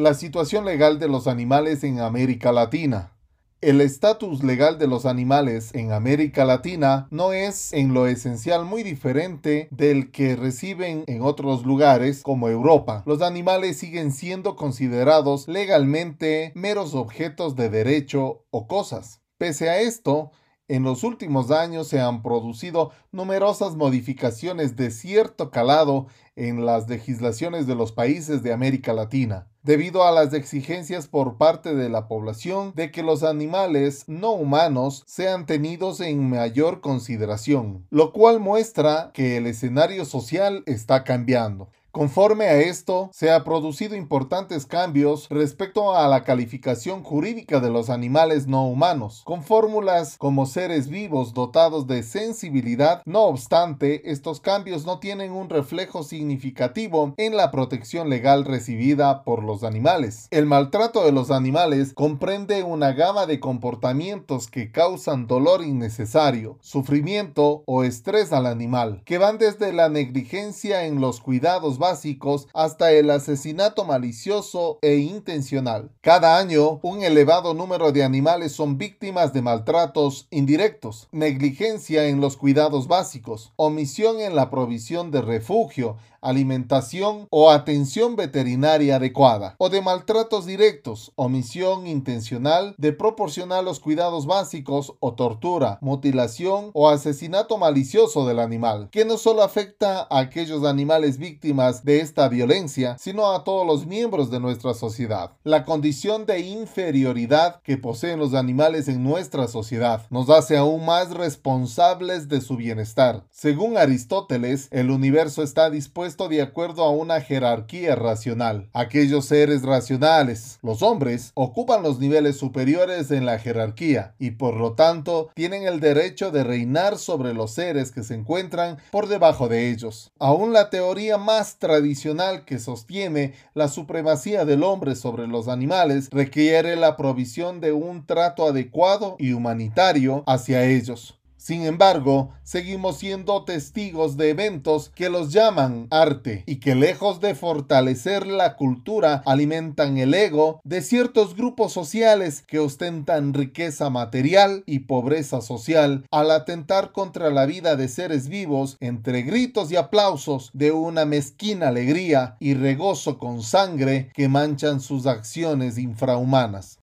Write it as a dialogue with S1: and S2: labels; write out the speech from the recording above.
S1: La situación legal de los animales en América Latina. El estatus legal de los animales en América Latina no es en lo esencial muy diferente del que reciben en otros lugares como Europa. Los animales siguen siendo considerados legalmente meros objetos de derecho o cosas. Pese a esto, en los últimos años se han producido numerosas modificaciones de cierto calado en las legislaciones de los países de América Latina, debido a las exigencias por parte de la población de que los animales no humanos sean tenidos en mayor consideración, lo cual muestra que el escenario social está cambiando. Conforme a esto, se han producido importantes cambios respecto a la calificación jurídica de los animales no humanos, con fórmulas como seres vivos dotados de sensibilidad. No obstante, estos cambios no tienen un reflejo significativo en la protección legal recibida por los animales. El maltrato de los animales comprende una gama de comportamientos que causan dolor innecesario, sufrimiento o estrés al animal, que van desde la negligencia en los cuidados básicos hasta el asesinato malicioso e intencional. Cada año, un elevado número de animales son víctimas de maltratos indirectos, negligencia en los cuidados básicos, omisión en la provisión de refugio, alimentación o atención veterinaria adecuada, o de maltratos directos, omisión intencional de proporcionar los cuidados básicos o tortura, mutilación o asesinato malicioso del animal, que no solo afecta a aquellos animales víctimas de esta violencia, sino a todos los miembros de nuestra sociedad. La condición de inferioridad que poseen los animales en nuestra sociedad nos hace aún más responsables de su bienestar. Según Aristóteles, el universo está dispuesto de acuerdo a una jerarquía racional. Aquellos seres racionales, los hombres, ocupan los niveles superiores en la jerarquía y por lo tanto tienen el derecho de reinar sobre los seres que se encuentran por debajo de ellos. Aún la teoría más tradicional que sostiene la supremacía del hombre sobre los animales requiere la provisión de un trato adecuado y humanitario hacia ellos. Sin embargo, seguimos siendo testigos de eventos que los llaman arte y que lejos de fortalecer la cultura alimentan el ego de ciertos grupos sociales que ostentan riqueza material y pobreza social al atentar contra la vida de seres vivos entre gritos y aplausos de una mezquina alegría y regozo con sangre que manchan sus acciones infrahumanas.